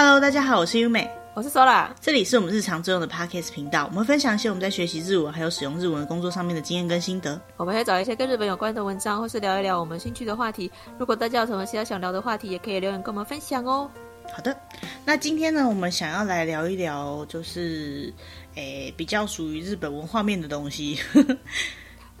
Hello，大家好，我是优美，我是 Sola，这里是我们日常作用的 Podcast 频道，我们分享一些我们在学习日文还有使用日文的工作上面的经验跟心得。我们会找一些跟日本有关的文章，或是聊一聊我们兴趣的话题。如果大家有什么其他想聊的话题，也可以留言跟我们分享哦。好的，那今天呢，我们想要来聊一聊，就是诶比较属于日本文化面的东西。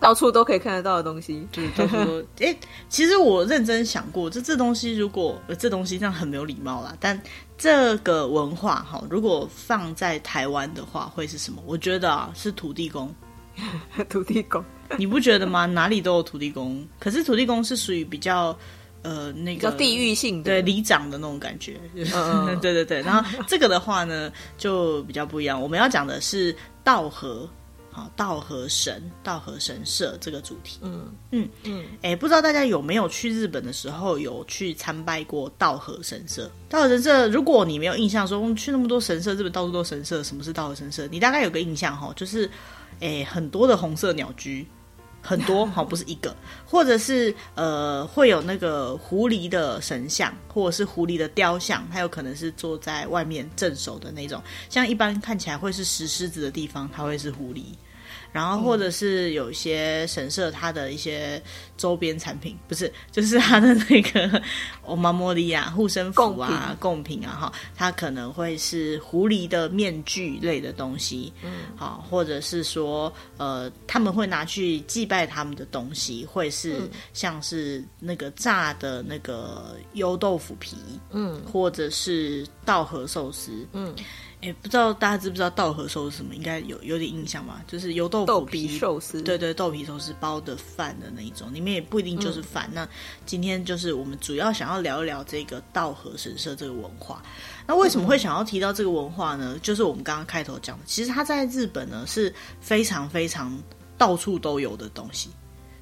到处都可以看得到的东西，就是到处都。哎，其实我认真想过，这这东西如果这东西这样很没有礼貌啦，但这个文化哈，如果放在台湾的话，会是什么？我觉得啊，是土地公。土地公，你不觉得吗？哪里都有土地公，可是土地公是属于比较呃那个地域性的，对里长的那种感觉。嗯，对对对。然后这个的话呢，就比较不一样。我们要讲的是稻荷。稻荷神、道和神社这个主题，嗯嗯嗯，哎、嗯欸，不知道大家有没有去日本的时候有去参拜过道和神社？道和神社，如果你没有印象说，说去那么多神社，日本到处都神社，什么是道和神社？你大概有个印象哈，就是哎、欸，很多的红色鸟居，很多 好不是一个，或者是呃，会有那个狐狸的神像，或者是狐狸的雕像，它有可能是坐在外面镇守的那种，像一般看起来会是石狮子的地方，它会是狐狸。然后，或者是有一些神社，它的一些周边产品，不是，就是它的那个お守り啊、护身符啊、贡品。啊，哈，它可能会是狐狸的面具类的东西，嗯，好，或者是说，呃，他们会拿去祭拜他们的东西，会是像是那个炸的那个优豆腐皮，嗯，或者是稻荷寿司，嗯。哎，不知道大家知不知道稻荷寿司是什么？应该有有点印象吧？就是油豆腐皮，豆皮寿司，对对，豆皮寿司包的饭的那一种，里面也不一定就是饭。嗯、那今天就是我们主要想要聊一聊这个稻荷神社这个文化。那为什么会想要提到这个文化呢？嗯、就是我们刚刚开头讲的，其实它在日本呢是非常非常到处都有的东西。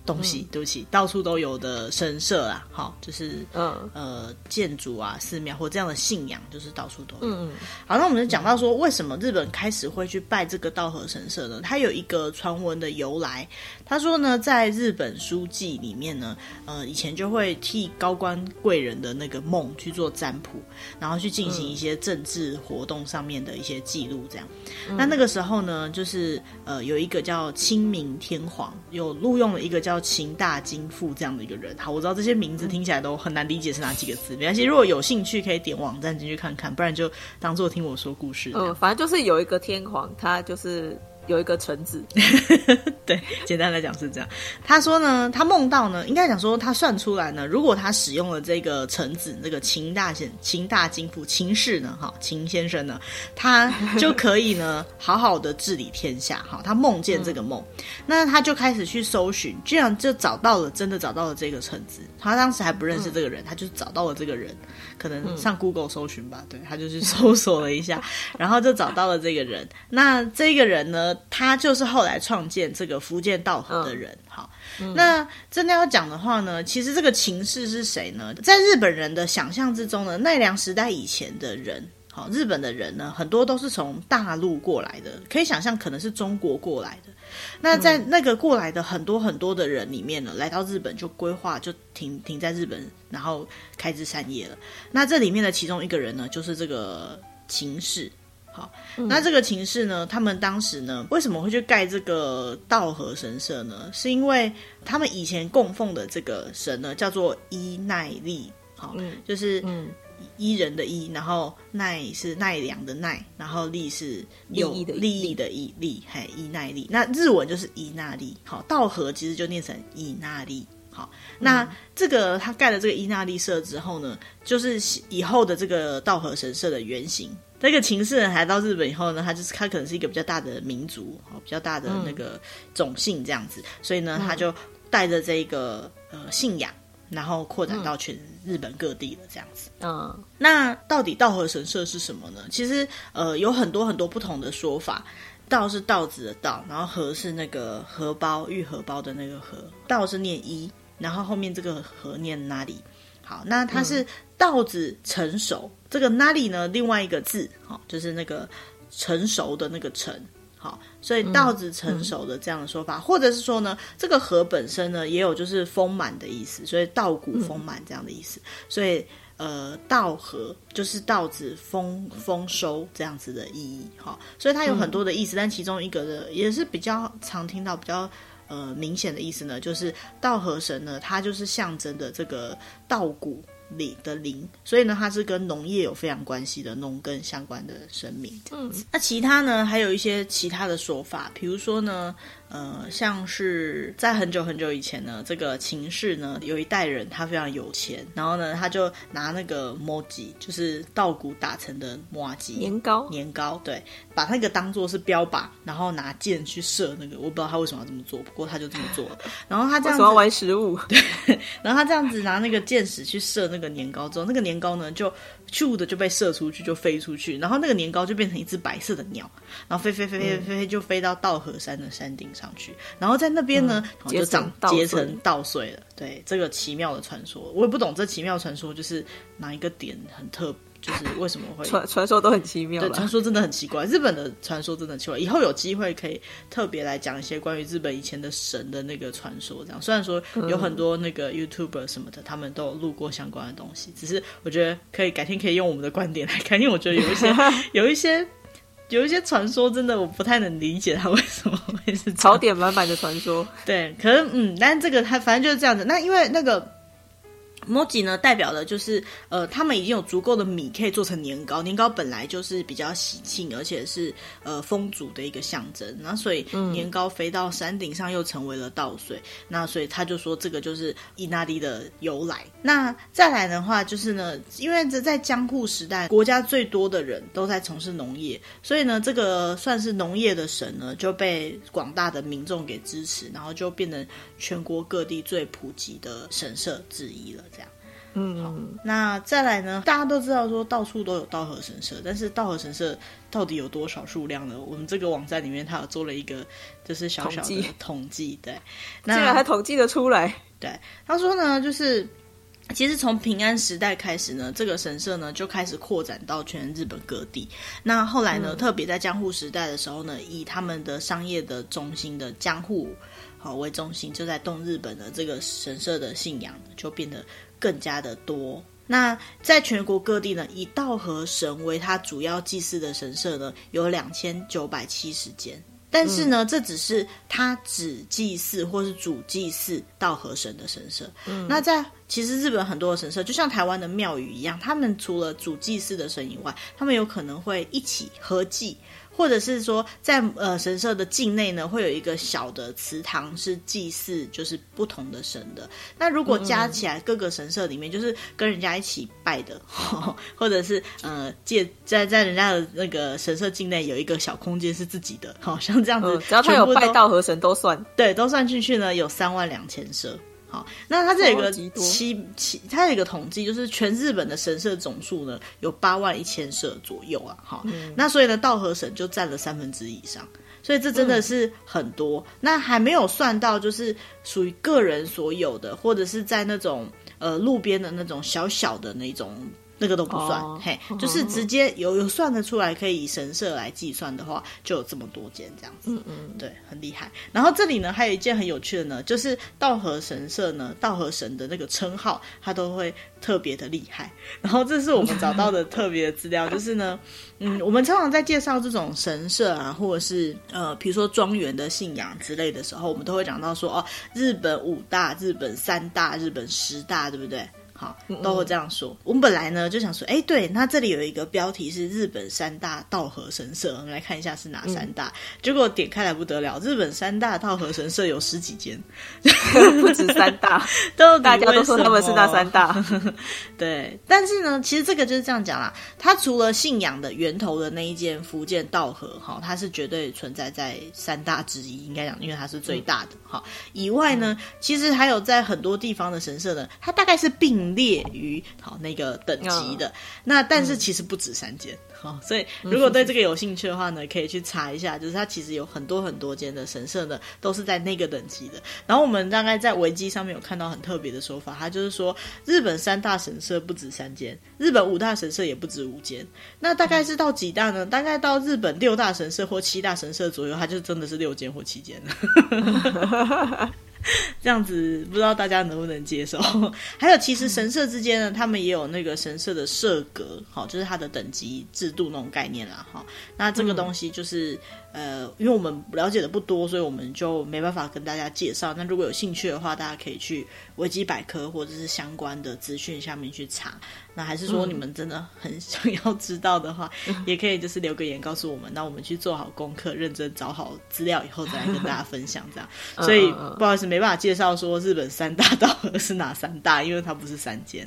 东西，嗯、对不起，到处都有的神社啊，好，就是嗯呃建筑啊、寺庙或这样的信仰，就是到处都有。嗯，好，那我们就讲到说，为什么日本开始会去拜这个道和神社呢？它有一个传闻的由来。他说呢，在日本书记里面呢，呃，以前就会替高官贵人的那个梦去做占卜，然后去进行一些政治活动上面的一些记录，这样。嗯、那那个时候呢，就是呃，有一个叫清明天皇，有录用了一个叫秦大金富这样的一个人。好，我知道这些名字听起来都很难理解是哪几个字，没关系，如果有兴趣可以点网站进去看看，不然就当做听我说故事。嗯，反正就是有一个天皇，他就是。有一个橙子，对，简单来讲是这样。他说呢，他梦到呢，应该讲说他算出来呢，如果他使用了这个橙子，这个秦大先秦大金富秦氏呢，哈，秦先生呢，他就可以呢，好好的治理天下。哈，他梦见这个梦，嗯、那他就开始去搜寻，居然就找到了，真的找到了这个橙子。他当时还不认识这个人，他就找到了这个人，可能上 Google 搜寻吧，对，他就去搜索了一下，然后就找到了这个人。那这个人呢？他就是后来创建这个福建道和的人。好，那真的要讲的话呢，其实这个秦氏是谁呢？在日本人的想象之中呢，奈良时代以前的人，好，日本的人呢，很多都是从大陆过来的，可以想象可能是中国过来的。那在那个过来的很多很多的人里面呢，来到日本就规划就停停在日本，然后开枝散叶了。那这里面的其中一个人呢，就是这个秦氏。好，那这个情势呢，他们当时呢，为什么会去盖这个道和神社呢？是因为他们以前供奉的这个神呢，叫做伊奈利，好，嗯、就是伊人的伊，然后奈是奈良的奈，然后利是有利益的益利，嘿，伊奈利。那日文就是伊那利，好，道和其实就念成伊那利。好，那这个他盖了这个伊那利社之后呢，就是以后的这个道和神社的原型。这个秦氏人来到日本以后呢，他就是他可能是一个比较大的民族，比较大的那个种姓这样子，嗯、所以呢，他就带着这个呃信仰，然后扩展到全日本各地了这样子。嗯，那到底道和神社是什么呢？其实呃有很多很多不同的说法。道是稻子的稻，然后荷是那个荷包玉荷包的那个荷，道是念一，然后后面这个荷念哪里。好，那它是。嗯稻子成熟，这个那里呢？另外一个字，好，就是那个成熟的那个成，好，所以稻子成熟的这样的说法，嗯嗯、或者是说呢，这个禾本身呢也有就是丰满的意思，所以稻谷丰满这样的意思，嗯、所以呃稻禾，就是稻子丰丰收这样子的意义哈。所以它有很多的意思，嗯、但其中一个的也是比较常听到比较呃明显的意思呢，就是稻禾神呢，它就是象征的这个稻谷。里的灵，所以呢，它是跟农业有非常关系的农耕相关的生命。嗯，那其他呢，还有一些其他的说法，比如说呢。呃，像是在很久很久以前呢，这个秦氏呢，有一代人他非常有钱，然后呢，他就拿那个麻糬，就是稻谷打成的麻糬年糕，年糕，对，把那个当做是标靶，然后拿箭去射那个，我不知道他为什么要这么做，不过他就这么做了。然后他这样子要玩食物，对，然后他这样子拿那个箭矢去射那个年糕之后，那个年糕呢就。咻的就被射出去，就飞出去，然后那个年糕就变成一只白色的鸟，然后飞飞飞飞飞飞，就飞到稻荷山的山顶上去，然后在那边呢，嗯、就长结成稻穗了。对，这个奇妙的传说，我也不懂这奇妙传说就是哪一个点很特别。就是为什么会传传说都很奇妙，对，传说真的很奇怪。日本的传说真的很奇怪，以后有机会可以特别来讲一些关于日本以前的神的那个传说。这样，虽然说有很多那个 YouTuber 什么的，他们都有录过相关的东西，只是我觉得可以改天可以用我们的观点来看，因为我觉得有一些 有一些有一些传说真的我不太能理解它为什么会是槽点满满的传说。对，可能嗯，但是这个它反正就是这样子。那因为那个。麻糬呢，代表的就是呃，他们已经有足够的米可以做成年糕。年糕本来就是比较喜庆，而且是呃丰足的一个象征。那所以年糕飞到山顶上，又成为了稻穗。嗯、那所以他就说这个就是伊那利的由来。那再来的话，就是呢，因为这在江户时代，国家最多的人都在从事农业，所以呢，这个算是农业的神呢，就被广大的民众给支持，然后就变成全国各地最普及的神社之一了。嗯，好，那再来呢？大家都知道说到处都有稻荷神社，但是稻荷神社到底有多少数量呢？我们这个网站里面它有做了一个就是小小的统计，对，那竟然还统计得出来。对，他说呢，就是其实从平安时代开始呢，这个神社呢就开始扩展到全日本各地。那后来呢，嗯、特别在江户时代的时候呢，以他们的商业的中心的江户。好为中心，就在动日本的这个神社的信仰就变得更加的多。那在全国各地呢，以道和神为他主要祭祀的神社呢，有两千九百七十间。但是呢，嗯、这只是他只祭祀或是主祭祀道和神的神社。嗯、那在其实日本很多的神社，就像台湾的庙宇一样，他们除了主祭祀的神以外，他们有可能会一起合祭。或者是说在，呃神社的境内呢，会有一个小的祠堂是祭祀，就是不同的神的。那如果加起来各个神社里面，就是跟人家一起拜的，嗯、或者是呃借在在人家的那个神社境内有一个小空间是自己的，好 像这样子，嗯，只要他有拜道和神都算，对，都算进去呢，有三万两千社。好，那它这有一个七七，它有一个统计，就是全日本的神社总数呢有八万一千社左右啊。好，嗯、那所以呢，道和神就占了三分之一以上，所以这真的是很多。嗯、那还没有算到就是属于个人所有的，或者是在那种呃路边的那种小小的那种。那个都不算，哦、嘿，就是直接有有算得出来，可以以神社来计算的话，就有这么多间这样子，嗯嗯，对，很厉害。然后这里呢，还有一件很有趣的呢，就是道和神社呢，道和神的那个称号，它都会特别的厉害。然后这是我们找到的特别的资料，就是呢，嗯，我们常常在介绍这种神社啊，或者是呃，比如说庄园的信仰之类的时候，我们都会讲到说，哦，日本五大、日本三大、日本十大，对不对？好，都会这样说。嗯嗯，我们本来呢就想说，哎，对，那这里有一个标题是日本三大道和神社，我们来看一下是哪三大。嗯、结果点开来不得了，日本三大道和神社有十几间，不止三大，都大家都说他们是那三大。对，但是呢，其实这个就是这样讲啦。它除了信仰的源头的那一间福建道和，哈，它是绝对存在在三大之一，应该讲，因为它是最大的，哈、嗯。以外呢，其实还有在很多地方的神社呢，它大概是并。列于好那个等级的，那但是其实不止三间，好、嗯，所以如果对这个有兴趣的话呢，可以去查一下，就是它其实有很多很多间的神社呢，都是在那个等级的。然后我们大概在维基上面有看到很特别的说法，它就是说日本三大神社不止三间，日本五大神社也不止五间，那大概是到几大呢？大概到日本六大神社或七大神社左右，它就真的是六间或七间了。这样子不知道大家能不能接受？还有，其实神社之间呢，他们也有那个神社的社格，好，就是它的等级制度那种概念啦，哈。那这个东西就是。呃，因为我们了解的不多，所以我们就没办法跟大家介绍。那如果有兴趣的话，大家可以去维基百科或者是相关的资讯下面去查。那还是说你们真的很想要知道的话，嗯、也可以就是留个言告诉我们。那我们去做好功课，认真找好资料以后再来跟大家分享这样。所以不好意思，没办法介绍说日本三大道和是哪三大，因为它不是三间。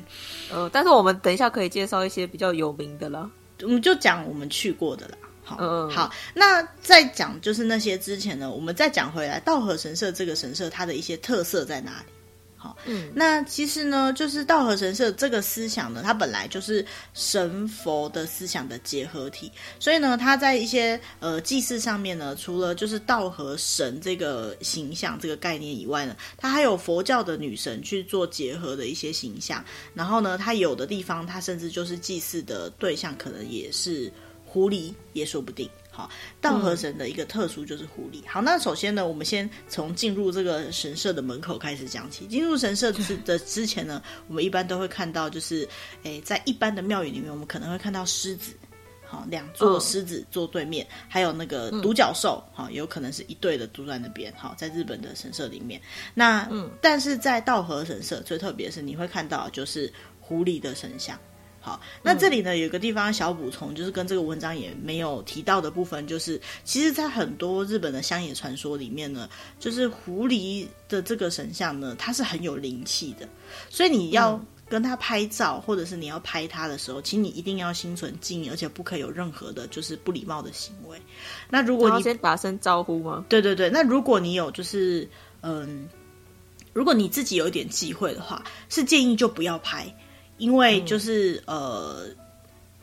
呃，但是我们等一下可以介绍一些比较有名的了。我们就讲我们去过的啦。好，好，那在讲就是那些之前呢，我们再讲回来，道和神社这个神社它的一些特色在哪里？好，嗯，那其实呢，就是道和神社这个思想呢，它本来就是神佛的思想的结合体，所以呢，它在一些呃祭祀上面呢，除了就是道和神这个形象这个概念以外呢，它还有佛教的女神去做结合的一些形象，然后呢，它有的地方它甚至就是祭祀的对象可能也是。狐狸也说不定。好，道和神的一个特殊就是狐狸。好，那首先呢，我们先从进入这个神社的门口开始讲起。进入神社之的之前呢，我们一般都会看到，就是诶，在一般的庙宇里面，我们可能会看到狮子，好，两座狮子坐对面，嗯、还有那个独角兽，好，有可能是一对的坐在那边。好，在日本的神社里面，那嗯，但是在道和神社最特别的是，你会看到就是狐狸的神像。好，那这里呢，有一个地方小补充，就是跟这个文章也没有提到的部分，就是其实，在很多日本的乡野传说里面呢，就是狐狸的这个神像呢，它是很有灵气的，所以你要跟它拍照，或者是你要拍它的时候，请你一定要心存敬意，而且不可以有任何的就是不礼貌的行为。那如果你先打声招呼吗？对对对，那如果你有就是嗯，如果你自己有一点忌讳的话，是建议就不要拍。因为就是、嗯、呃。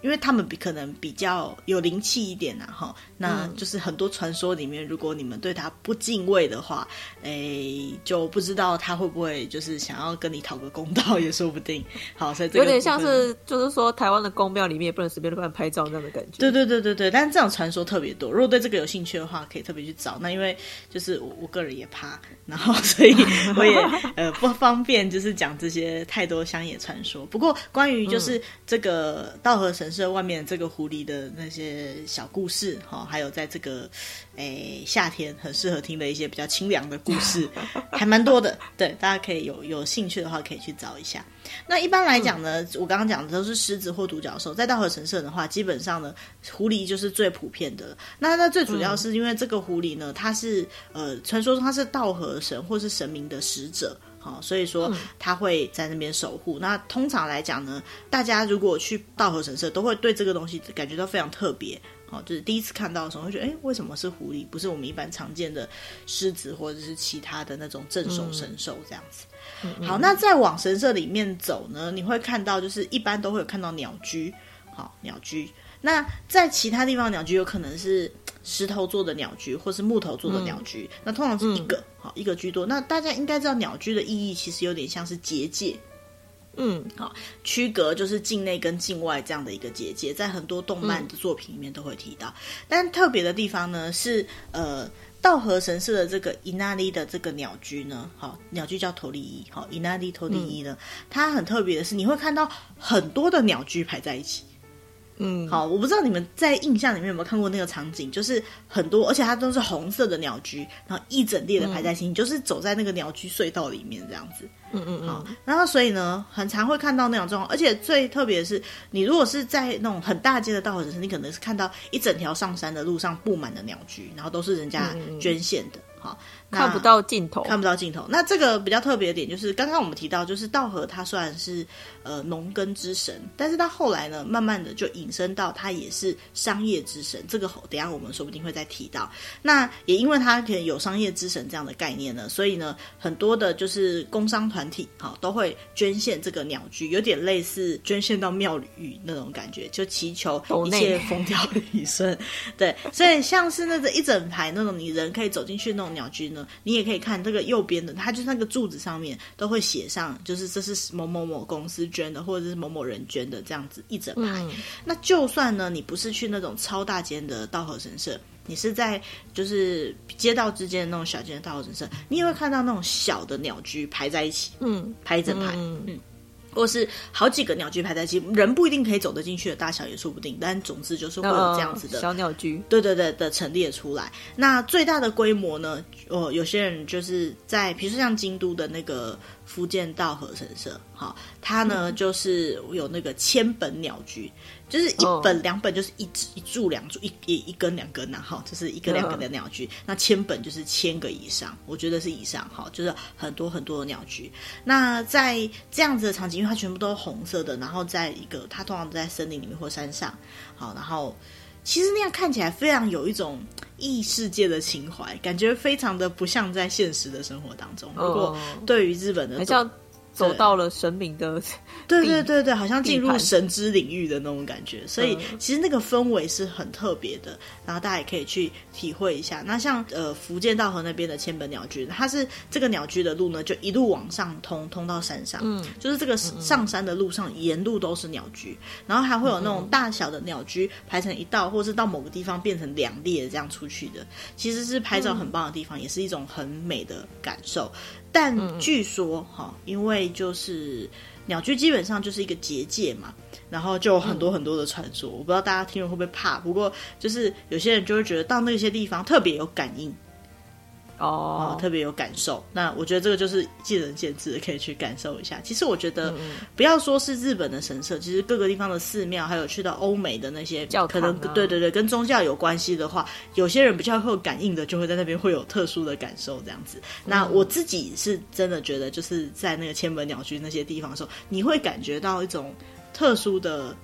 因为他们比可能比较有灵气一点啊，哈，那就是很多传说里面，如果你们对他不敬畏的话，哎，就不知道他会不会就是想要跟你讨个公道，也说不定。好，所以这个有点像是就是说台湾的宫庙里面也不能随便乱拍照那样的感觉。对对对对对，但是这种传说特别多。如果对这个有兴趣的话，可以特别去找。那因为就是我我个人也怕，然后 所以我也 呃不方便就是讲这些太多乡野传说。不过关于就是这个稻荷神。神社外面这个狐狸的那些小故事，哈，还有在这个诶夏天很适合听的一些比较清凉的故事，还蛮多的。对，大家可以有有兴趣的话，可以去找一下。那一般来讲呢，嗯、我刚刚讲的都是狮子或独角兽。在稻荷神社的话，基本上呢，狐狸就是最普遍的。那那最主要是因为这个狐狸呢，它是呃，传说中它是稻荷神或是神明的使者。哦，所以说他会在那边守护。嗯、那通常来讲呢，大家如果去道和神社，都会对这个东西感觉到非常特别。哦，就是第一次看到的时候，会觉得，哎，为什么是狐狸？不是我们一般常见的狮子或者是其他的那种镇守神兽这样子。嗯、好，那再往神社里面走呢，你会看到，就是一般都会有看到鸟居。好，鸟居。那在其他地方，鸟居有可能是。石头做的鸟居，或是木头做的鸟居，嗯、那通常是一个，好、嗯、一个居多。那大家应该知道，鸟居的意义其实有点像是结界，嗯，好，区隔就是境内跟境外这样的一个结界，在很多动漫的作品里面都会提到。嗯、但特别的地方呢，是呃，稻荷神社的这个伊那利的这个鸟居呢，好，鸟居叫头利一，好，伊那利头利一呢，嗯、它很特别的是，你会看到很多的鸟居排在一起。嗯，好，我不知道你们在印象里面有没有看过那个场景，就是很多，而且它都是红色的鸟居，然后一整列的排在一起，嗯、你就是走在那个鸟居隧道里面这样子。嗯嗯嗯。好，然后所以呢，很常会看到那种状况，而且最特别的是，你如果是在那种很大街的稻荷神社，你可能是看到一整条上山的路上布满了鸟居，然后都是人家捐献的。好。看不到尽头，看不到尽头。那这个比较特别的点就是，刚刚我们提到，就是道和他虽然是呃农耕之神，但是他后来呢，慢慢的就引申到他也是商业之神。这个等下我们说不定会再提到。那也因为他可能有商业之神这样的概念呢，所以呢，很多的就是工商团体哈都会捐献这个鸟居，有点类似捐献到庙宇那种感觉，就祈求一切风调雨顺。对，所以像是那个一整排那种你人可以走进去那种鸟居呢，你也可以看这个右边的，它就是那个柱子上面都会写上，就是这是某某某公司捐的，或者是某某人捐的这样子一整排。嗯、那就算呢，你不是去那种超大间的道和神社，你是在就是街道之间的那种小间的稻荷神社，你也会看到那种小的鸟居排在一起，嗯，排一整排，嗯。嗯或是好几个鸟居排在一起，人不一定可以走得进去的大小也说不定，但总之就是会有这样子的、哦、小鸟居，对对对的陈列出来。那最大的规模呢？哦，有些人就是在，比如说像京都的那个福建道和神社，哈，它呢、嗯、就是有那个千本鸟居。就是一本两本就是一一柱两柱一一一根两根呐，哈，就是一个两个的鸟居。那千本就是千个以上，我觉得是以上哈，就是很多很多的鸟居。那在这样子的场景，因为它全部都是红色的，然后在一个它通常都在森林里面或山上，好，然后其实那样看起来非常有一种异世界的情怀，感觉非常的不像在现实的生活当中。如果对于日本的。走到了神明的，对对对对，好像进入神之领域的那种感觉，所以其实那个氛围是很特别的，然后大家也可以去体会一下。那像呃福建道河那边的千本鸟居，它是这个鸟居的路呢，就一路往上通，通到山上，嗯，就是这个上山的路上沿路都是鸟居，然后还会有那种大小的鸟居排成一道，或是到某个地方变成两列这样出去的，其实是拍照很棒的地方，也是一种很美的感受。但据说哈，因为就是鸟居基本上就是一个结界嘛，然后就有很多很多的传说，我不知道大家听了会不会怕。不过就是有些人就会觉得到那些地方特别有感应。哦、oh. 嗯，特别有感受。那我觉得这个就是见仁见智，可以去感受一下。其实我觉得，不要说是日本的神社，其实各个地方的寺庙，还有去到欧美的那些教堂、啊，可能对对对，跟宗教有关系的话，有些人比较会有感应的，就会在那边会有特殊的感受这样子。那我自己是真的觉得，就是在那个千本鸟居那些地方的时候，你会感觉到一种特殊的。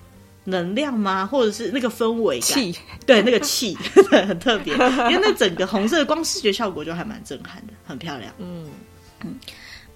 能量吗？或者是那个氛围感？气对，那个气 很特别，因为那整个红色的光视觉效果就还蛮震撼的，很漂亮。嗯嗯，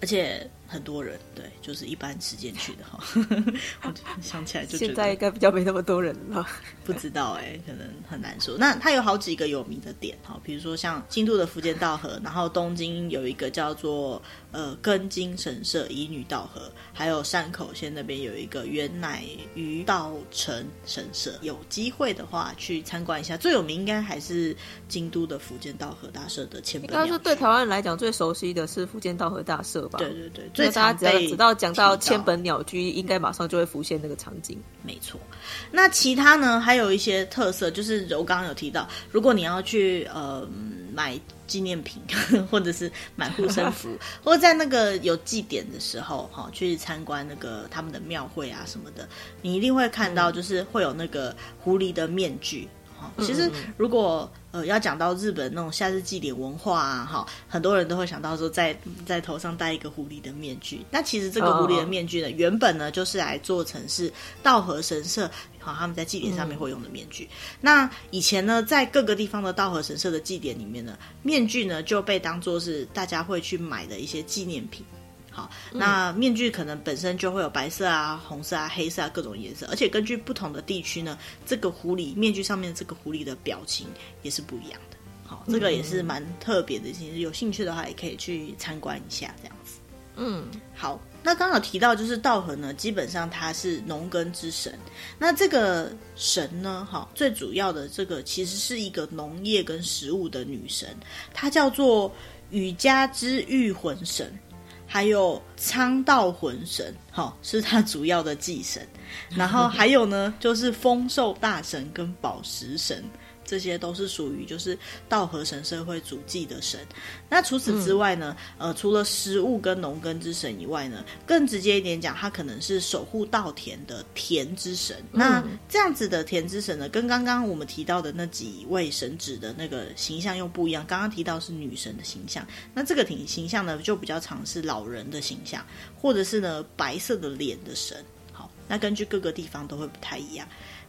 而且。很多人对，就是一般时间去的哈。我想起来就觉得现在应该比较没那么多人了，不知道哎、欸，可能很难说。那它有好几个有名的点哈，比如说像京都的福建道河，然后东京有一个叫做呃根津神社乙女道河，还有山口县那边有一个原乃鱼道成神社。有机会的话去参观一下，最有名应该还是京都的福建道河大社的前本。应该是对台湾人来讲最熟悉的是福建道河大社吧？对对对。所以大家只要知道讲到千本鸟居，应该马上就会浮现那个场景。没错，那其他呢？还有一些特色，就是柔刚刚有提到，如果你要去呃买纪念品，或者是买护身符，或者在那个有祭典的时候，哈，去参观那个他们的庙会啊什么的，你一定会看到，就是会有那个狐狸的面具。其实，如果呃要讲到日本那种夏日祭典文化啊，哈，很多人都会想到说在，在在头上戴一个狐狸的面具。那其实这个狐狸的面具呢，原本呢就是来做成是道和神社好他们在祭典上面会用的面具。那以前呢，在各个地方的道和神社的祭典里面呢，面具呢就被当做是大家会去买的一些纪念品。好，那面具可能本身就会有白色啊、红色啊、黑色啊各种颜色，而且根据不同的地区呢，这个狐狸面具上面这个狐狸的表情也是不一样的。好，这个也是蛮特别的，其实有兴趣的话也可以去参观一下这样子。嗯，好，那刚好提到就是稻荷呢，基本上它是农耕之神。那这个神呢，哈，最主要的这个其实是一个农业跟食物的女神，她叫做雨家之御魂神。还有苍道魂神，好，是他主要的祭神。然后还有呢，就是丰寿大神跟宝石神。这些都是属于就是稻荷神社会主祭的神。那除此之外呢，嗯、呃，除了食物跟农耕之神以外呢，更直接一点讲，它可能是守护稻田的田之神。嗯、那这样子的田之神呢，跟刚刚我们提到的那几位神祇的那个形象又不一样。刚刚提到是女神的形象，那这个挺形象呢，就比较常是老人的形象，或者是呢白色的脸的神。好，那根据各个地方都会不太一样。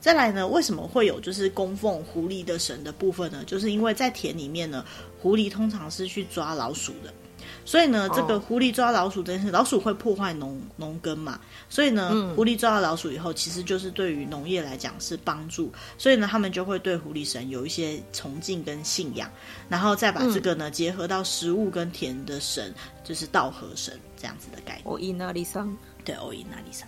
再来呢，为什么会有就是供奉狐狸的神的部分呢？就是因为在田里面呢，狐狸通常是去抓老鼠的，所以呢，这个狐狸抓老鼠这件事，老鼠会破坏农农耕嘛，所以呢，狐狸抓到老鼠以后，其实就是对于农业来讲是帮助，所以呢，他们就会对狐狸神有一些崇敬跟信仰，然后再把这个呢结合到食物跟田的神，就是稻禾神这样子的概念。哦，伊那里桑，对，哦，伊那里桑。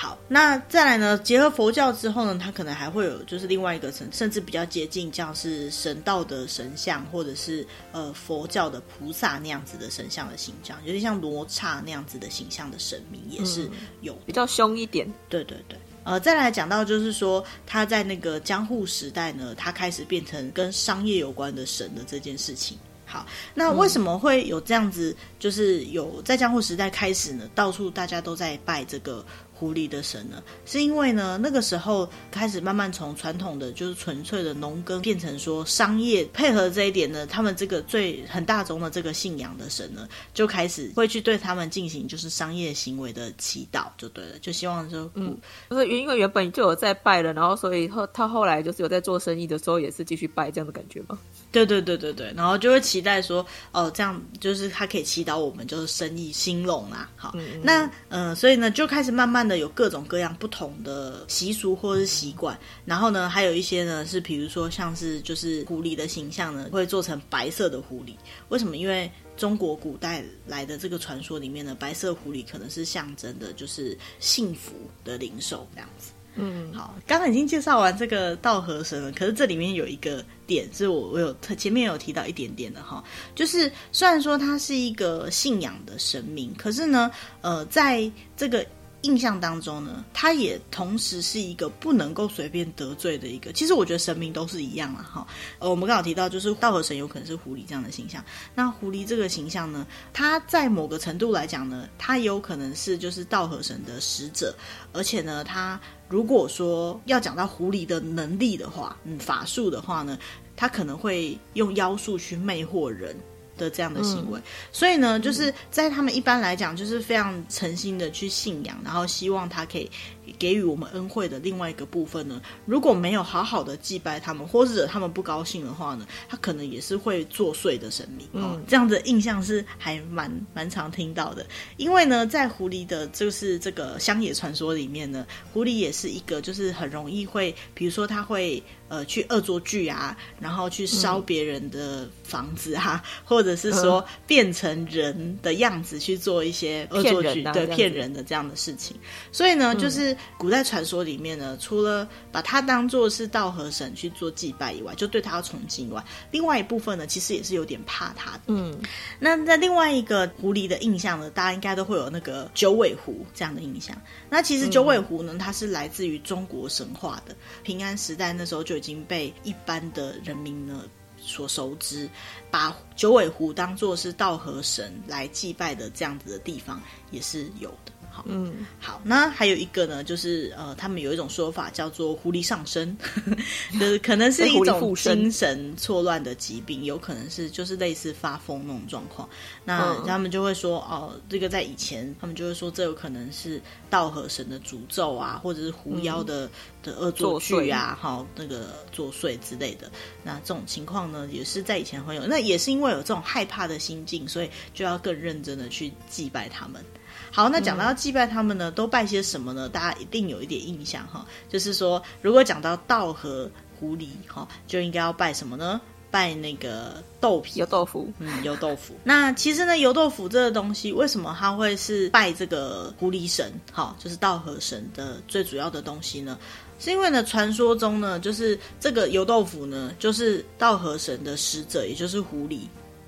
好，那再来呢？结合佛教之后呢，它可能还会有就是另外一个神，甚至比较接近像是神道的神像，或者是呃佛教的菩萨那样子的神像的形象，有点像罗刹那样子的形象的神明也是有、嗯、比较凶一点。对对对，呃，再来讲到就是说他在那个江户时代呢，他开始变成跟商业有关的神的这件事情。好，那为什么会有这样子？就是有在江户时代开始呢，到处大家都在拜这个。狐狸的神呢，是因为呢，那个时候开始慢慢从传统的就是纯粹的农耕变成说商业配合这一点呢，他们这个最很大宗的这个信仰的神呢，就开始会去对他们进行就是商业行为的祈祷，就对了，就希望说，嗯，就是因为原本就有在拜了，然后所以后他后来就是有在做生意的时候也是继续拜这样的感觉吗？对对对对对，然后就会期待说，哦，这样就是他可以祈祷我们就是生意兴隆啊，好，那嗯、呃，所以呢就开始慢慢的。有各种各样不同的习俗或者是习惯，然后呢，还有一些呢是，比如说像是就是狐狸的形象呢，会做成白色的狐狸。为什么？因为中国古代来的这个传说里面呢，白色狐狸可能是象征的，就是幸福的灵兽这样子。嗯，好，刚刚已经介绍完这个道和神了，可是这里面有一个点是我我有前面有提到一点点的哈，就是虽然说他是一个信仰的神明，可是呢，呃，在这个。印象当中呢，他也同时是一个不能够随便得罪的一个。其实我觉得神明都是一样啦，哈。呃，我们刚好提到，就是稻荷神有可能是狐狸这样的形象。那狐狸这个形象呢，它在某个程度来讲呢，它也有可能是就是稻荷神的使者。而且呢，它如果说要讲到狐狸的能力的话，嗯，法术的话呢，它可能会用妖术去魅惑人。的这样的行为，嗯、所以呢，就是在他们一般来讲，就是非常诚心的去信仰，然后希望他可以。给予我们恩惠的另外一个部分呢，如果没有好好的祭拜他们，或者他们不高兴的话呢，他可能也是会作祟的神明。嗯、哦，这样的印象是还蛮蛮常听到的。因为呢，在狐狸的就是这个乡野传说里面呢，狐狸也是一个就是很容易会，比如说他会呃去恶作剧啊，然后去烧别人的房子啊，嗯、或者是说变成人的样子去做一些恶作剧，对，骗人的这样的事情。所以呢，就是。古代传说里面呢，除了把它当做是稻荷神去做祭拜以外，就对他要崇敬以外，另外一部分呢，其实也是有点怕他的。嗯，那在另外一个狐狸的印象呢，大家应该都会有那个九尾狐这样的印象。那其实九尾狐呢，它是来自于中国神话的。平安时代那时候就已经被一般的人民呢所熟知，把九尾狐当做是道和神来祭拜的这样子的地方也是有的。嗯，好，那还有一个呢，就是呃，他们有一种说法叫做狐狸上身，就是可能是一种精神错乱的疾病，有可能是就是类似发疯那种状况。那他们就会说，哦、呃，这个在以前，他们就会说这有可能是道和神的诅咒啊，或者是狐妖的、嗯、的恶作剧啊，好，那个作祟之类的。那这种情况呢，也是在以前会有，那也是因为有这种害怕的心境，所以就要更认真的去祭拜他们。好，那讲到要祭拜他们呢，嗯、都拜些什么呢？大家一定有一点印象哈，就是说，如果讲到稻和狐狸哈，就应该要拜什么呢？拜那个豆皮，油豆腐，嗯，油豆腐。那其实呢，油豆腐这个东西，为什么它会是拜这个狐狸神？哈，就是稻荷神的最主要的东西呢？是因为呢，传说中呢，就是这个油豆腐呢，就是稻荷神的使者，也就是狐狸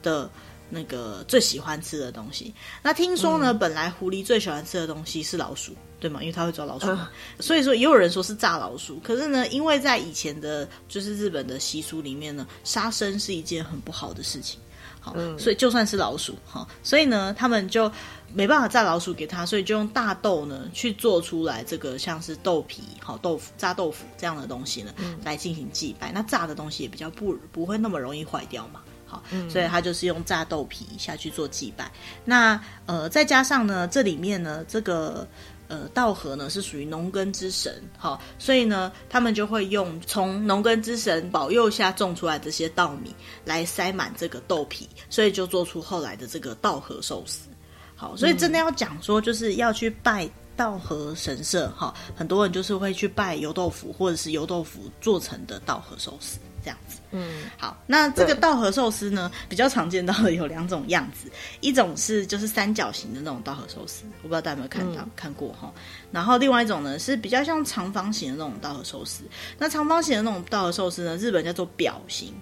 的。那个最喜欢吃的东西，那听说呢，嗯、本来狐狸最喜欢吃的东西是老鼠，对吗？因为它会抓老鼠嘛，呃、所以说也有人说是炸老鼠。可是呢，因为在以前的，就是日本的习俗里面呢，杀生是一件很不好的事情。好，嗯、所以就算是老鼠，哈，所以呢，他们就没办法炸老鼠给他，所以就用大豆呢去做出来这个像是豆皮、好豆腐、炸豆腐这样的东西呢，嗯、来进行祭拜。那炸的东西也比较不不会那么容易坏掉嘛。好，所以他就是用炸豆皮下去做祭拜。那呃，再加上呢，这里面呢，这个呃稻荷呢是属于农耕之神，好，所以呢他们就会用从农耕之神保佑下种出来这些稻米来塞满这个豆皮，所以就做出后来的这个稻荷寿司。好，所以真的要讲说，就是要去拜稻荷神社哈，很多人就是会去拜油豆腐或者是油豆腐做成的稻荷寿司这样子。嗯，好，那这个稻荷寿司呢，比较常见到的有两种样子，一种是就是三角形的那种稻荷寿司，我不知道大家有没有看到、嗯、看过哈。然后另外一种呢是比较像长方形的那种稻荷寿司。那长方形的那种稻荷寿司呢，日本叫做表形。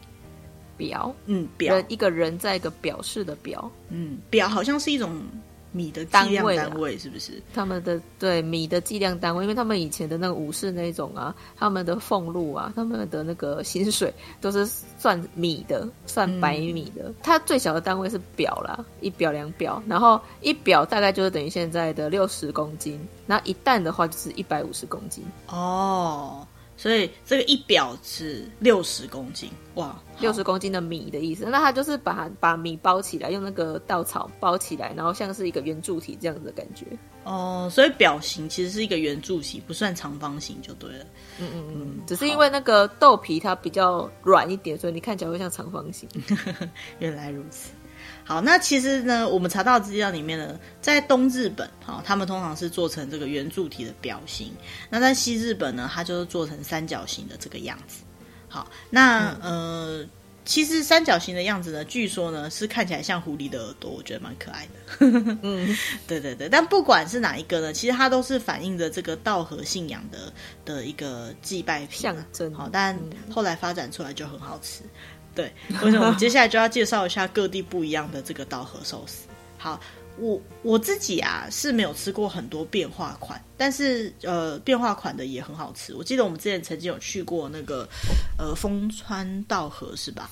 表，嗯，表一个人在一个表示的表，嗯，表好像是一种。米的计量单位是不是？他们的对米的计量单位，因为他们以前的那个武士那种啊，他们的俸禄啊，他们的那个薪水都是算米的，算白米的。它、嗯、最小的单位是表啦，一表两表，然后一表大概就是等于现在的六十公斤，那一担的话就是一百五十公斤。哦。所以这个一表是六十公斤，哇，六十公斤的米的意思。那它就是把把米包起来，用那个稻草包起来，然后像是一个圆柱体这样子的感觉。哦，所以表型其实是一个圆柱形，不算长方形就对了。嗯嗯嗯，只是因为那个豆皮它比较软一点，所以你看起来会像长方形。原来如此。好，那其实呢，我们查到资料里面呢，在东日本，哈，他们通常是做成这个圆柱体的表型；那在西日本呢，它就是做成三角形的这个样子。好，那、嗯、呃，其实三角形的样子呢，据说呢是看起来像狐狸的耳朵，我觉得蛮可爱的。嗯，对对对。但不管是哪一个呢，其实它都是反映着这个道和信仰的的一个祭拜品象征。好，但后来发展出来就很好吃。对，为什么我们接下来就要介绍一下各地不一样的这个稻荷寿司？好，我我自己啊是没有吃过很多变化款，但是呃变化款的也很好吃。我记得我们之前曾经有去过那个呃丰川稻荷是吧？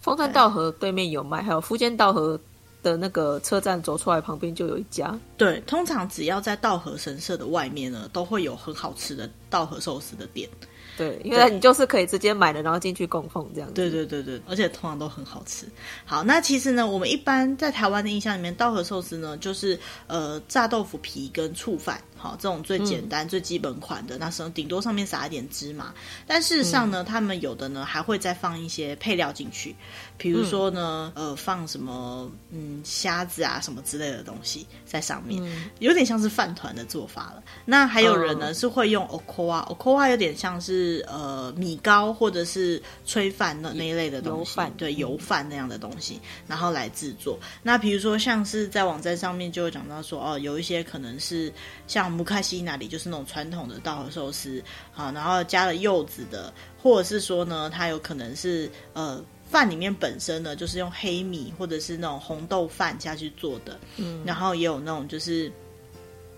丰川稻荷对面有卖，还有福建稻荷的那个车站走出来旁边就有一家。对，通常只要在稻荷神社的外面呢，都会有很好吃的稻荷寿司的店。对，因为你就是可以直接买的，然后进去供奉这样子。对对对对，而且通常都很好吃。好，那其实呢，我们一般在台湾的印象里面，稻荷寿司呢，就是呃炸豆腐皮跟醋饭。好，这种最简单、嗯、最基本款的，那时候顶多上面撒一点芝麻。但事实上呢，嗯、他们有的呢还会再放一些配料进去，比如说呢，嗯、呃，放什么嗯虾子啊什么之类的东西在上面，嗯、有点像是饭团的做法了。那还有人呢、嗯、是会用 okowa，okowa 有点像是呃米糕或者是炊饭那那一类的东西，对，油饭那样的东西，然后来制作。那比如说像是在网站上面就会讲到说，哦，有一些可能是像。木卡西那里就是那种传统的稻荷寿司，好，然后加了柚子的，或者是说呢，它有可能是呃饭里面本身呢就是用黑米或者是那种红豆饭下去做的，嗯，然后也有那种就是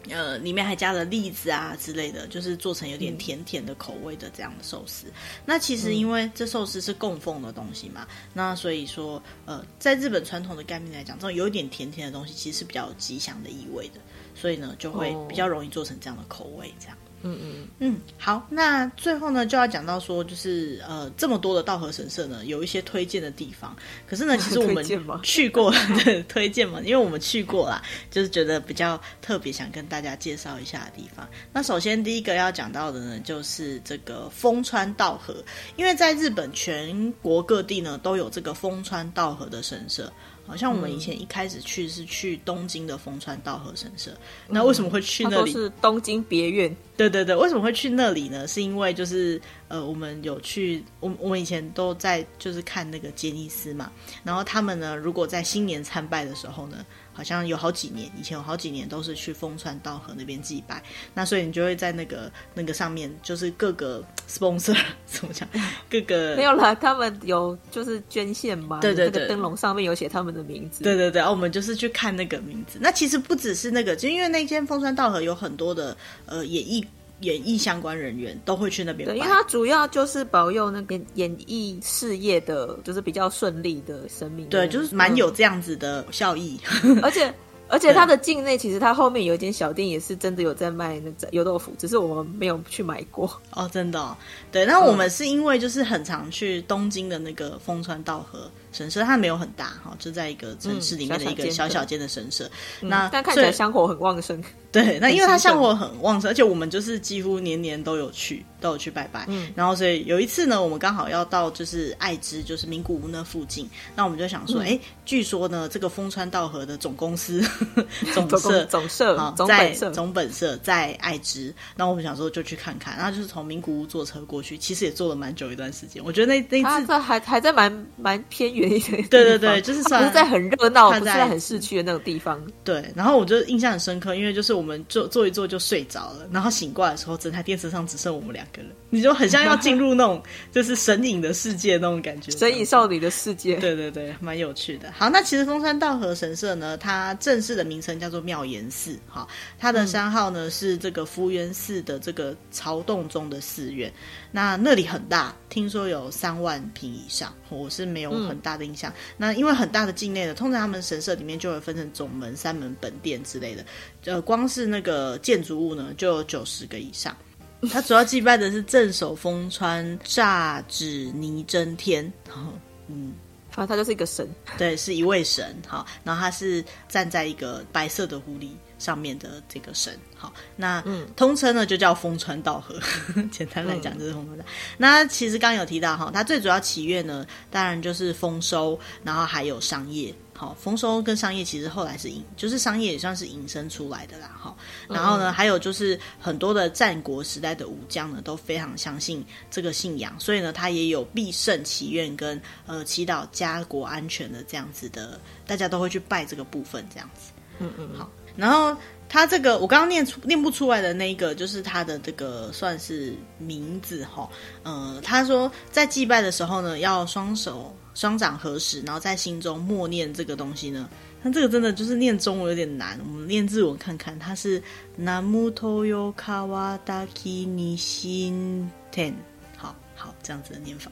呃里面还加了栗子啊之类的，就是做成有点甜甜的口味的这样的寿司。嗯、那其实因为这寿司是供奉的东西嘛，那所以说呃在日本传统的概念来讲，这种有一点甜甜的东西其实是比较有吉祥的意味的。所以呢，就会比较容易做成这样的口味，这样。嗯嗯嗯，好，那最后呢，就要讲到说，就是呃，这么多的道和神社呢，有一些推荐的地方。可是呢，其实我们去过 的推荐嘛，因为我们去过啦，就是觉得比较特别，想跟大家介绍一下的地方。那首先第一个要讲到的呢，就是这个丰川道和，因为在日本全国各地呢，都有这个丰川道和的神社。好像我们以前一开始去是去东京的风川道和神社，嗯、那为什么会去那里？是东京别院。对对对，为什么会去那里呢？是因为就是呃，我们有去，我我们以前都在就是看那个杰尼斯嘛，然后他们呢，如果在新年参拜的时候呢。好像有好几年，以前有好几年都是去风川道河那边祭拜，那所以你就会在那个那个上面，就是各个 sponsor 怎么讲，各个没有啦，他们有就是捐献嘛，对对对，灯笼上面有写他们的名字，对对对，然后我们就是去看那个名字。那其实不只是那个，就因为那间风川道河有很多的呃演艺。演艺相关人员都会去那边，对，因为它主要就是保佑那个演艺事业的，就是比较顺利的生命。对，就是蛮有这样子的效益。嗯、而且，而且它的境内其实它后面有一间小店，也是真的有在卖那个油豆腐，只是我们没有去买过。哦，真的、哦。对，那我们是因为就是很常去东京的那个丰川道和神社，它没有很大哈，就在一个城市里面的一个小小间的神社。嗯、那但看起来香火很旺盛。对，那因为他香火很旺盛，而且我们就是几乎年年都有去，都有去拜拜。嗯，然后所以有一次呢，我们刚好要到就是爱知，就是名古屋那附近，那我们就想说，哎、嗯，据说呢，这个风川道和的总公司 总社总社好在总本社在爱知，那我们想说就去看看，然后就是从名古屋坐车过去，其实也坐了蛮久一段时间。我觉得那那次还还在蛮蛮偏远一点，对对对，就是算不是在很热闹，不是在很市区的那种地方。对，然后我就印象很深刻，因为就是我们。我们坐坐一坐就睡着了，然后醒过来的时候，整台电车上只剩我们两个人，你就很像要进入那种就是神隐的世界那种感觉，神隐少女的世界。对对对，蛮有趣的。好，那其实丰山道和神社呢，它正式的名称叫做妙严寺，哈，它的山号呢是这个福源寺的这个朝洞中的寺院。那那里很大，听说有三万坪以上，我是没有很大的印象。嗯、那因为很大的境内的，通常他们神社里面就会分成总门、三门、本殿之类的。呃，光是那个建筑物呢，就有九十个以上。他主要祭拜的是镇守丰川炸纸泥真天。嗯，反正，他就是一个神，对，是一位神。好，然后他是站在一个白色的狐狸上面的这个神。好，那嗯，通称呢就叫丰川道河。简单来讲就是丰川稻荷。那其实刚刚有提到哈，它最主要祈愿呢，当然就是丰收，然后还有商业。好，丰收跟商业其实后来是引，就是商业也算是引申出来的啦。哈，然后呢，还有就是很多的战国时代的武将呢，都非常相信这个信仰，所以呢，他也有必胜祈愿跟呃祈祷家国安全的这样子的，大家都会去拜这个部分这样子。嗯嗯，好，然后他这个我刚刚念出念不出来的那一个，就是他的这个算是名字哈。呃，他说在祭拜的时候呢，要双手。双掌合十，然后在心中默念这个东西呢。那这个真的就是念中文有点难，我们念日文看看。它是南无多様川滝に心天，好好这样子的念法。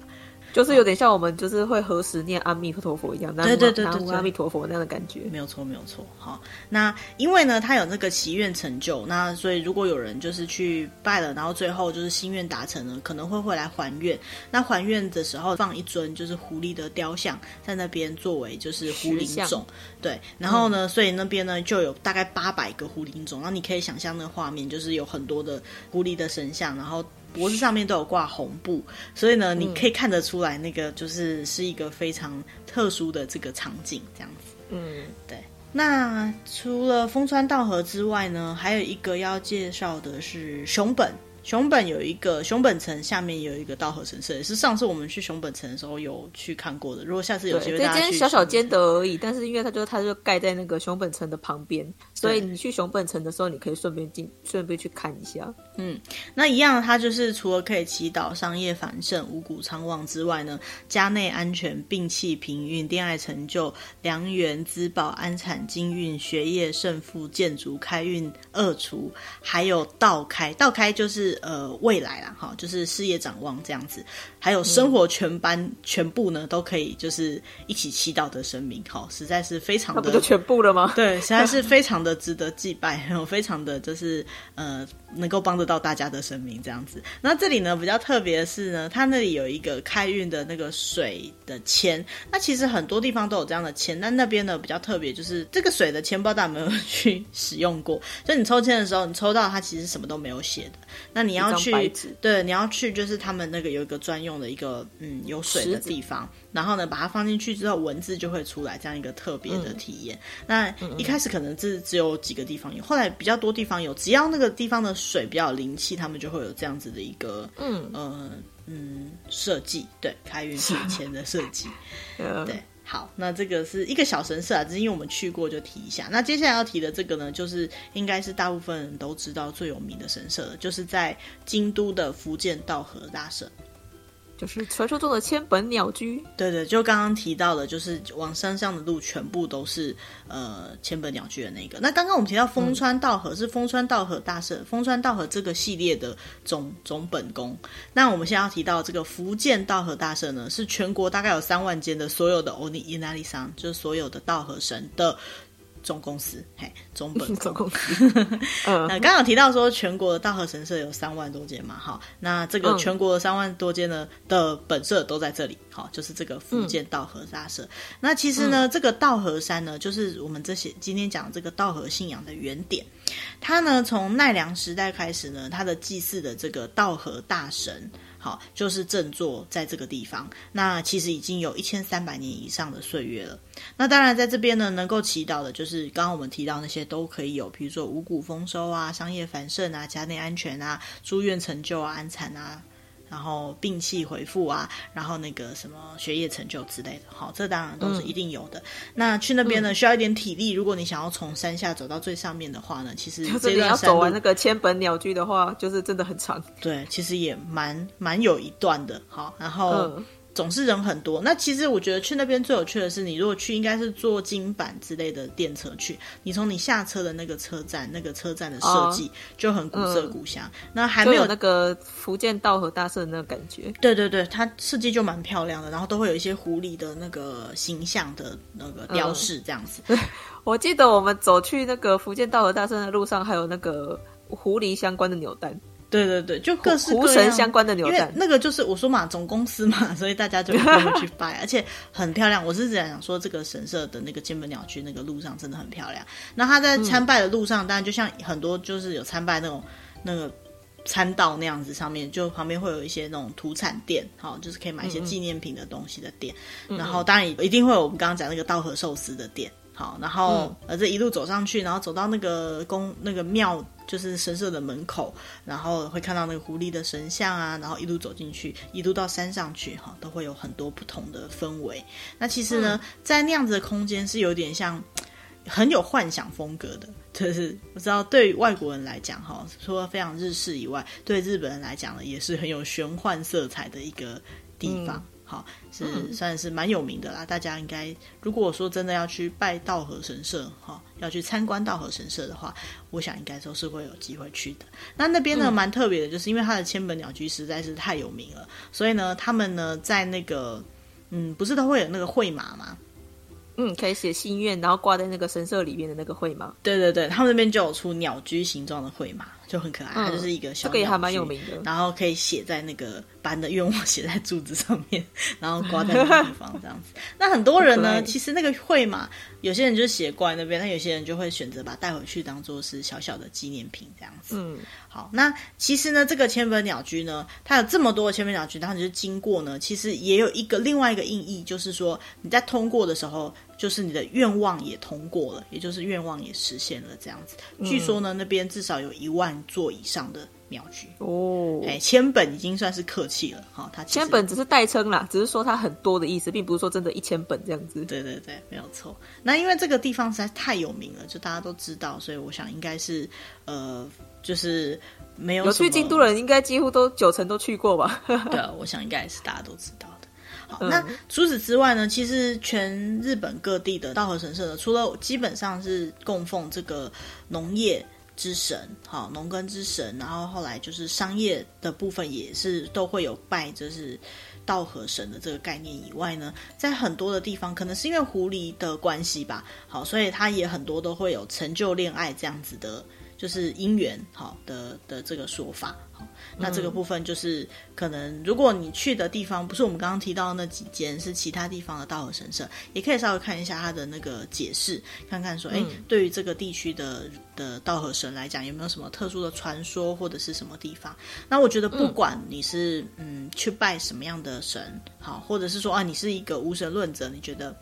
就是有点像我们就是会何时念阿弥陀佛一样，对对对对，阿弥陀佛那样的感觉，没有错没有错。好，那因为呢，他有那个祈愿成就，那所以如果有人就是去拜了，然后最后就是心愿达成了，可能会回来还愿。那还愿的时候放一尊就是狐狸的雕像在那边作为就是狐狸种，对。然后呢，嗯、所以那边呢就有大概八百个狐狸种，然后你可以想象那个画面，就是有很多的狐狸的神像，然后。脖子上面都有挂红布，所以呢，你可以看得出来，那个就是是一个非常特殊的这个场景，这样子。嗯，对。那除了风川道河之外呢，还有一个要介绍的是熊本。熊本有一个熊本城，下面有一个稻荷神社，也是上次我们去熊本城的时候有去看过的。如果下次有机会，这间小小间的而已，但是因为它就它就盖在那个熊本城的旁边，所以你去熊本城的时候，你可以顺便进，顺便去看一下。嗯，那一样，它就是除了可以祈祷商业繁盛、五谷昌旺之外呢，家内安全、病气平运、恋爱成就、良缘滋宝、安产金运、学业胜负、建筑开运二除，还有道开，道开就是。呃，未来啦，哈，就是事业展望这样子，还有生活全班、嗯、全部呢，都可以就是一起祈祷的神明，哈，实在是非常的，那不就全部了吗？对，实在是非常的值得祭拜，然后非常的就是呃，能够帮得到大家的神明这样子。那这里呢，比较特别的是呢，它那里有一个开运的那个水的签，那其实很多地方都有这样的签，但那边呢比较特别，就是这个水的签，不知道大家有没有去使用过？就你抽签的时候，你抽到它其实什么都没有写的，那你要去对，你要去就是他们那个有一个专用的一个嗯有水的地方，然后呢把它放进去之后，文字就会出来，这样一个特别的体验。嗯、那一开始可能是只有几个地方有，后来比较多地方有，只要那个地方的水比较灵气，他们就会有这样子的一个嗯。呃嗯设计，对，开运水 前的设计，对。好，那这个是一个小神社啊，只是因为我们去过就提一下。那接下来要提的这个呢，就是应该是大部分人都知道最有名的神社了，就是在京都的福建道和大社。就是传说中的千本鸟居，对对，就刚刚提到的，就是往山上的路全部都是呃千本鸟居的那个。那刚刚我们提到丰川稻荷、嗯、是丰川稻荷大社，丰川稻荷这个系列的总总本宫。那我们现在要提到这个伏见稻荷大社呢，是全国大概有三万间的所有的 Oni Inari 桑，就是所有的稻荷神的总公司，嘿，总本 总公司。嗯，刚刚有提到说全国的道和神社有三万多间嘛，好，那这个全国的三万多间呢的本社都在这里，好，就是这个福建道和大社。嗯、那其实呢，这个道和山呢，就是我们这些今天讲的这个道和信仰的原点。它呢，从奈良时代开始呢，它的祭祀的这个道和大神。好，就是正坐在这个地方。那其实已经有一千三百年以上的岁月了。那当然，在这边呢，能够祈祷的，就是刚刚我们提到那些都可以有，比如说五谷丰收啊、商业繁盛啊、家内安全啊、祝愿成就啊、安产啊。然后病气回复啊，然后那个什么学业成就之类的，好，这当然都是一定有的。嗯、那去那边呢，需要一点体力。如果你想要从山下走到最上面的话呢，其实这段要走完那个千本鸟居的话，就是真的很长。对，其实也蛮蛮有一段的。好，然后。嗯总是人很多。那其实我觉得去那边最有趣的是，你如果去，应该是坐金板之类的电车去。你从你下车的那个车站，那个车站的设计就很古色古香。那还没有，有那个福建道和大社的那个感觉。对对对，它设计就蛮漂亮的，然后都会有一些狐狸的那个形象的那个雕饰这样子。嗯、我记得我们走去那个福建道和大社的路上，还有那个狐狸相关的扭蛋。对对对，就各式各样神相关的扭蛋，那个就是我说嘛，总公司嘛，所以大家就会去拜，而且很漂亮。我是只想说，这个神社的那个千本鸟居那个路上真的很漂亮。那他在参拜的路上，嗯、当然就像很多就是有参拜那种那个参道那样子，上面就旁边会有一些那种土产店，好，就是可以买一些纪念品的东西的店。嗯嗯，然后当然一定会有我们刚刚讲那个稻荷寿司的店。好，然后呃，这一路走上去，然后走到那个宫那个庙，就是神社的门口，然后会看到那个狐狸的神像啊，然后一路走进去，一路到山上去，哈，都会有很多不同的氛围。那其实呢，在那样子的空间是有点像很有幻想风格的，就是我知道对外国人来讲，哈，除了非常日式以外，对日本人来讲呢，也是很有玄幻色彩的一个地方。嗯好，是算是蛮有名的啦。大家应该，如果说真的要去拜道和神社，哈，要去参观道和神社的话，我想应该都是会有机会去的。那那边呢，蛮特别的，就是因为它的千本鸟居实在是太有名了，所以呢，他们呢在那个，嗯，不是都会有那个会马吗？嗯，可以写心愿，然后挂在那个神社里面的那个会马。对对对，他们那边就有出鸟居形状的会马，就很可爱，它就是一个小这个也还蛮有名的，然后可以写在那个。班的愿望写在柱子上面，然后挂在那个地方，这样子。那很多人呢，其实那个会嘛，有些人就写挂在那边，那有些人就会选择把它带回去当做是小小的纪念品，这样子。嗯，好。那其实呢，这个千本鸟居呢，它有这么多的千本鸟居，然后你就经过呢，其实也有一个另外一个意义，就是说你在通过的时候，就是你的愿望也通过了，也就是愿望也实现了，这样子。据说呢，那边至少有一万座以上的。鸟居哦，哎，千本已经算是客气了哈。它千本只是代称啦，只是说它很多的意思，并不是说真的一千本这样子。对对对，没有错。那因为这个地方实在太有名了，就大家都知道，所以我想应该是呃，就是没有有去京都人，应该几乎都九成都去过吧？对啊，我想应该也是大家都知道的。好，嗯、那除此之外呢，其实全日本各地的道和神社呢，除了基本上是供奉这个农业。之神，好，农耕之神，然后后来就是商业的部分也是都会有拜，就是道和神的这个概念以外呢，在很多的地方，可能是因为狐狸的关系吧，好，所以它也很多都会有成就恋爱这样子的，就是姻缘好的的这个说法。那这个部分就是可能，如果你去的地方不是我们刚刚提到的那几间，是其他地方的道和神社，也可以稍微看一下它的那个解释，看看说，哎，对于这个地区的的道和神来讲，有没有什么特殊的传说或者是什么地方？那我觉得，不管你是嗯去拜什么样的神，好，或者是说啊，你是一个无神论者，你觉得？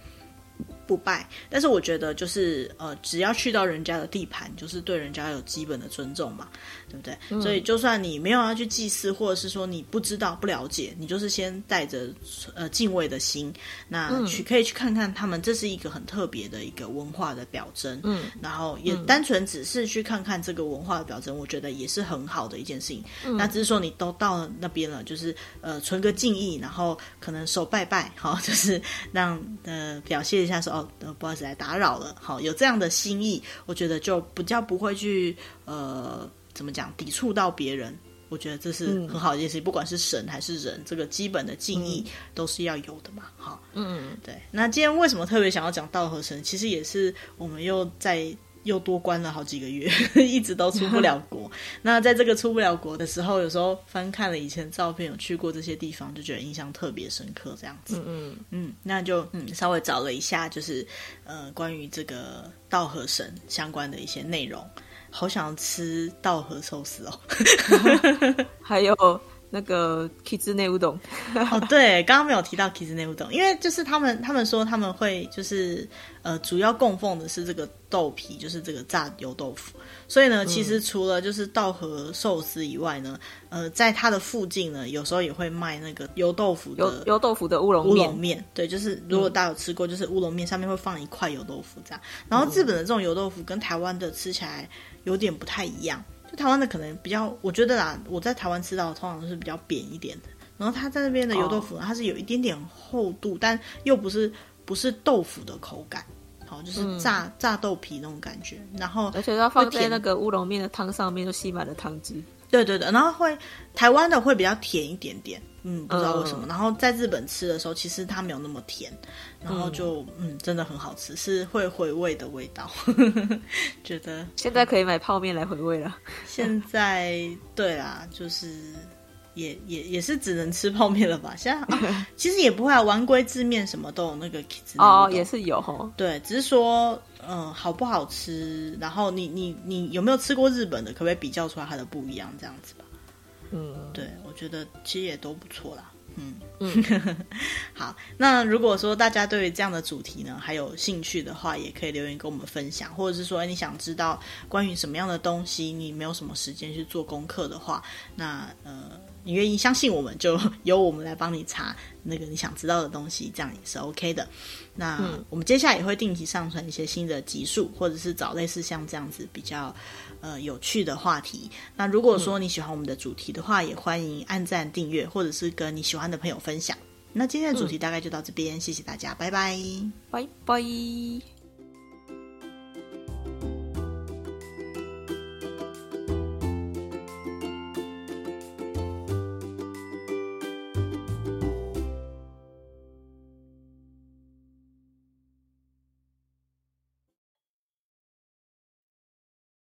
不拜，但是我觉得就是呃，只要去到人家的地盘，就是对人家有基本的尊重嘛，对不对？嗯、所以就算你没有要去祭祀，或者是说你不知道、不了解，你就是先带着呃敬畏的心，那去可以去看看他们，这是一个很特别的一个文化的表征。嗯，然后也单纯只是去看看这个文化的表征，我觉得也是很好的一件事情。嗯、那只是说你都到那边了，就是呃存个敬意，然后可能手拜拜，好，就是让呃表现一下说。哦，不好意思，来打扰了。好，有这样的心意，我觉得就比较不会去呃，怎么讲，抵触到别人。我觉得这是很好的一件事情，嗯、不管是神还是人，这个基本的敬意都是要有的嘛。好，嗯，对。那今天为什么特别想要讲道和神？其实也是我们又在。又多关了好几个月，一直都出不了国。那在这个出不了国的时候，有时候翻看了以前照片，有去过这些地方，就觉得印象特别深刻。这样子，嗯嗯嗯，那就嗯稍微找了一下，就是呃关于这个稻荷神相关的一些内容。好想吃稻荷寿司哦，还有。那个 Kitsune Udon 哦，对，刚刚没有提到 Kitsune Udon，因为就是他们他们说他们会就是呃主要供奉的是这个豆皮，就是这个炸油豆腐，所以呢，其实除了就是稻荷寿司以外呢，呃，在它的附近呢，有时候也会卖那个油豆腐的油油豆腐的乌龙乌龙面，对，就是如果大家有吃过，就是乌龙面上面会放一块油豆腐这样，然后日本的这种油豆腐跟台湾的吃起来有点不太一样。台湾的可能比较，我觉得啦，我在台湾吃到的通常都是比较扁一点的。然后它在那边的油豆腐呢，它是有一点点厚度，但又不是不是豆腐的口感，好，就是炸、嗯、炸豆皮那种感觉。然后而且要放在那个乌龙面的汤上面，就吸满了汤汁。对对对，然后会台湾的会比较甜一点点。嗯，不知道为什么。嗯、然后在日本吃的时候，其实它没有那么甜，然后就嗯，嗯，真的很好吃，是会回味的味道。觉得现在可以买泡面来回味了。现在对啦，就是也也也是只能吃泡面了吧？现在、啊、其实也不会啊，丸龟制面什么都有那个哦，也是有哈。对，只是说嗯，好不好吃？然后你你你有没有吃过日本的？可不可以比较出来它的不一样？这样子吧。嗯，对，我觉得其实也都不错啦。嗯嗯，好，那如果说大家对于这样的主题呢还有兴趣的话，也可以留言跟我们分享，或者是说你想知道关于什么样的东西，你没有什么时间去做功课的话，那呃，你愿意相信我们，就由我们来帮你查那个你想知道的东西，这样也是 OK 的。那、嗯、我们接下来也会定期上传一些新的集数，或者是找类似像这样子比较。呃，有趣的话题。那如果说你喜欢我们的主题的话，嗯、也欢迎按赞、订阅，或者是跟你喜欢的朋友分享。那今天的主题大概就到这边，嗯、谢谢大家，拜拜，拜拜。